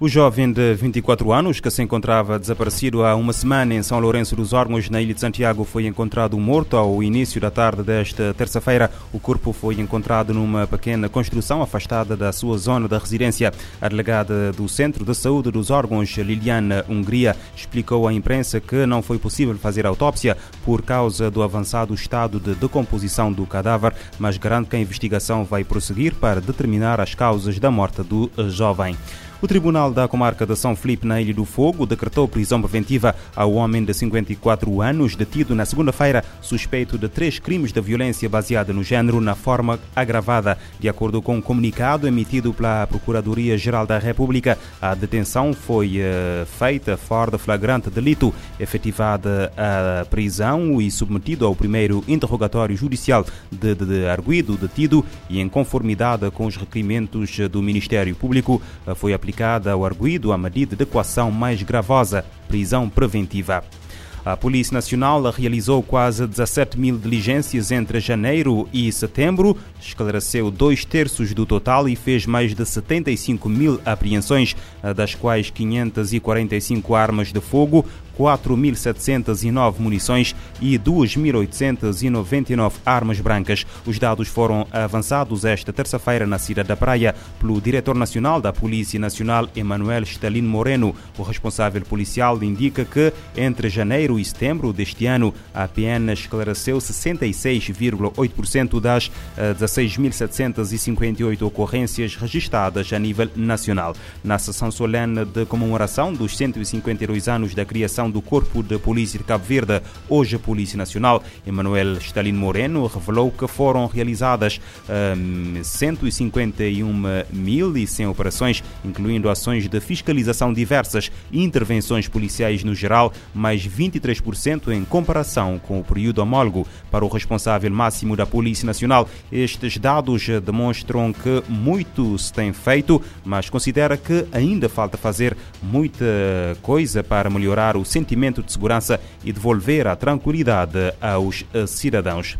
O jovem de 24 anos, que se encontrava desaparecido há uma semana em São Lourenço dos Órgãos, na ilha de Santiago, foi encontrado morto ao início da tarde desta terça-feira. O corpo foi encontrado numa pequena construção afastada da sua zona de residência. A delegada do Centro de Saúde dos Órgãos, Liliana Hungria, explicou à imprensa que não foi possível fazer autópsia por causa do avançado estado de decomposição do cadáver, mas garante que a investigação vai prosseguir para determinar as causas da morte do jovem. O Tribunal da Comarca de São Felipe, na Ilha do Fogo, decretou prisão preventiva ao homem de 54 anos, detido na segunda-feira, suspeito de três crimes de violência baseada no género na forma agravada. De acordo com um comunicado emitido pela Procuradoria-Geral da República, a detenção foi uh, feita fora de flagrante delito, efetivada a prisão e submetido ao primeiro interrogatório judicial de, de, de arguido detido e em conformidade com os requerimentos do Ministério Público, uh, foi aplicada ao arguído a medida de equação mais gravosa, prisão preventiva. A Polícia Nacional realizou quase 17 mil diligências entre janeiro e setembro, esclareceu dois terços do total e fez mais de 75 mil apreensões, das quais 545 armas de fogo, 4.709 munições e 2.899 armas brancas. Os dados foram avançados esta terça-feira na cidade da Praia pelo diretor nacional da Polícia Nacional, Emanuel Stalin Moreno. O responsável policial indica que entre janeiro e setembro deste ano a PN esclareceu 66,8% das 16.758 eh, ocorrências registradas a nível nacional. Na sessão solene de comemoração dos 152 anos da criação do Corpo de Polícia de Cabo Verde, hoje a Polícia Nacional, Emanuel Stalin Moreno, revelou que foram realizadas um, 151.100 operações, incluindo ações de fiscalização diversas e intervenções policiais no geral, mais 23% em comparação com o período homólogo. Para o responsável máximo da Polícia Nacional, estes dados demonstram que muito se tem feito, mas considera que ainda falta fazer muita coisa para melhorar o sentimento de segurança e devolver a tranquilidade aos eh, cidadãos.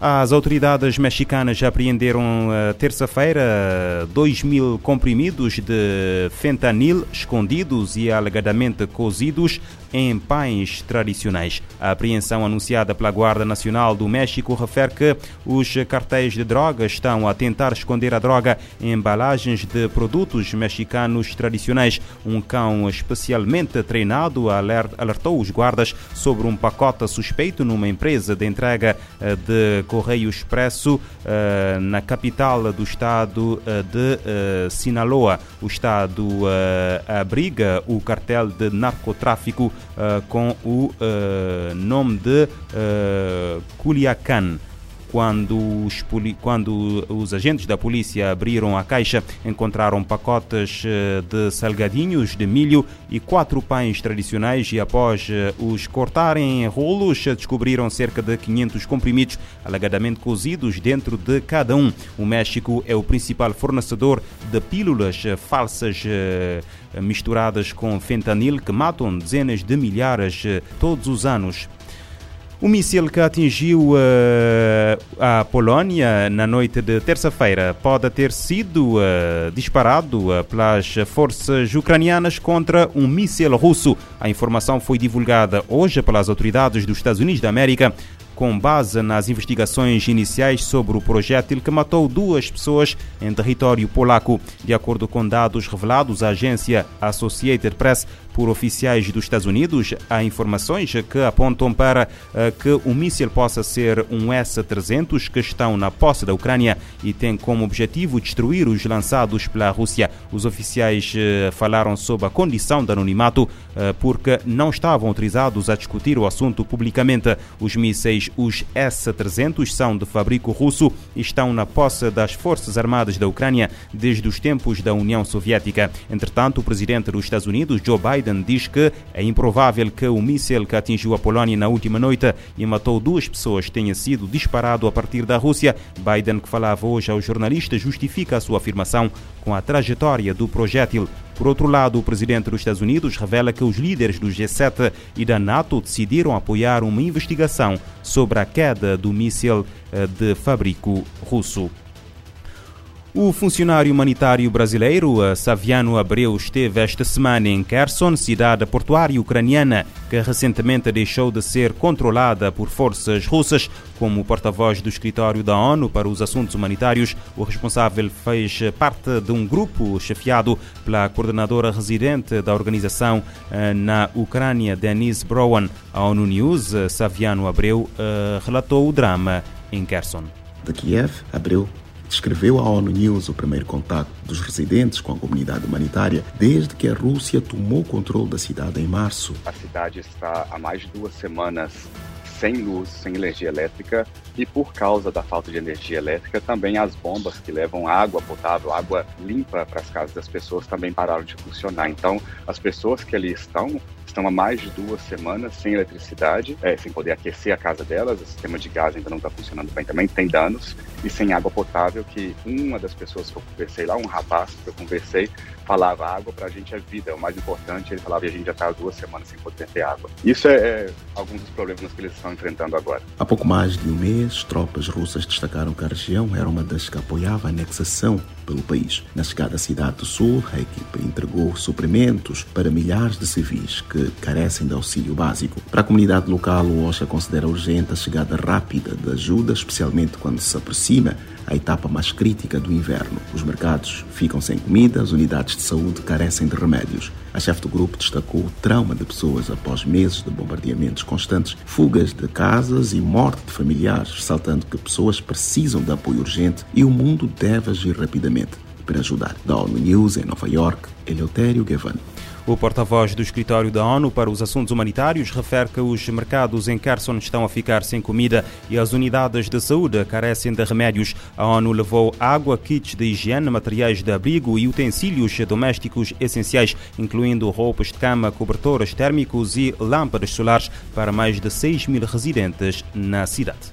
As autoridades mexicanas apreenderam uh, terça-feira 2 mil comprimidos de fentanil escondidos e alegadamente cozidos em pães tradicionais. A apreensão anunciada pela Guarda Nacional do México refere que os cartéis de droga estão a tentar esconder a droga em embalagens de produtos mexicanos tradicionais. Um cão especialmente treinado alertou os guardas sobre um pacote suspeito numa empresa de entrega eh, de Correio Expresso uh, na capital do estado uh, de Sinaloa. O estado abriga o cartel de narcotráfico com o nome de Culiacán. Quando os, quando os agentes da polícia abriram a caixa, encontraram pacotes eh, de salgadinhos de milho e quatro pães tradicionais e após eh, os cortarem em rolos, descobriram cerca de 500 comprimidos alegadamente cozidos dentro de cada um. O México é o principal fornecedor de pílulas eh, falsas misturadas com fentanil que matam dezenas de milhares todos os anos. O míssil que atingiu uh, a Polónia na noite de terça-feira pode ter sido uh, disparado uh, pelas forças ucranianas contra um míssil russo. A informação foi divulgada hoje pelas autoridades dos Estados Unidos da América com base nas investigações iniciais sobre o projétil que matou duas pessoas em território polaco. De acordo com dados revelados à agência Associated Press por oficiais dos Estados Unidos, há informações que apontam para uh, que o míssil possa ser um S-300 que estão na posse da Ucrânia e tem como objetivo destruir os lançados pela Rússia. Os oficiais uh, falaram sobre a condição de anonimato uh, porque não estavam autorizados a discutir o assunto publicamente. Os mísseis os S-300 são de fabrico russo e estão na posse das Forças Armadas da Ucrânia desde os tempos da União Soviética. Entretanto, o presidente dos Estados Unidos, Joe Biden, diz que é improvável que o míssil que atingiu a Polónia na última noite e matou duas pessoas tenha sido disparado a partir da Rússia. Biden, que falava hoje aos jornalistas, justifica a sua afirmação com a trajetória do projétil. Por outro lado, o presidente dos Estados Unidos revela que os líderes do G7 e da NATO decidiram apoiar uma investigação sobre a queda do míssil eh, de fabrico russo. O funcionário humanitário brasileiro Saviano Abreu esteve esta semana em Kherson, cidade portuária ucraniana, que recentemente deixou de ser controlada por forças russas. Como porta-voz do escritório da ONU para os assuntos humanitários, o responsável fez parte de um grupo chefiado pela coordenadora residente da organização eh, na Ucrânia, Denise Browan. A ONU News, Saviano Abreu, eh, relatou o drama em Kherson. De Kiev, Abreu descreveu à ONU News o primeiro contato dos residentes com a comunidade humanitária desde que a Rússia tomou controle da cidade em março. A cidade está há mais de duas semanas sem luz, sem energia elétrica e por causa da falta de energia elétrica também as bombas que levam água potável, água limpa para as casas das pessoas também pararam de funcionar. Então, as pessoas que ali estão estão há mais de duas semanas sem eletricidade, é, sem poder aquecer a casa delas, o sistema de gás ainda não está funcionando bem também, tem danos, e sem água potável, que uma das pessoas que eu conversei lá, um rapaz que eu conversei, falava água para a gente é vida, é o mais importante, ele falava e a gente já está há duas semanas sem poder ter água. Isso é, é algum dos problemas que eles estão enfrentando agora. Há pouco mais de um mês, tropas russas destacaram que a região era uma das que apoiava a anexação pelo país. Na chegada à cidade do Sul, a equipe entregou suprimentos para milhares de civis carecem de auxílio básico. Para a comunidade local, o OSHA considera urgente a chegada rápida de ajuda, especialmente quando se aproxima a etapa mais crítica do inverno. Os mercados ficam sem comida, as unidades de saúde carecem de remédios. A chefe do grupo destacou o trauma de pessoas após meses de bombardeamentos constantes, fugas de casas e morte de familiares, ressaltando que pessoas precisam de apoio urgente e o mundo deve agir rapidamente para ajudar. Da ONU News em Nova York, Eleutério Gavan. O porta-voz do escritório da ONU para os assuntos humanitários refere que os mercados em Kherson estão a ficar sem comida e as unidades de saúde carecem de remédios. A ONU levou água, kits de higiene, materiais de abrigo e utensílios domésticos essenciais, incluindo roupas de cama, cobertores térmicos e lâmpadas solares para mais de 6 mil residentes na cidade.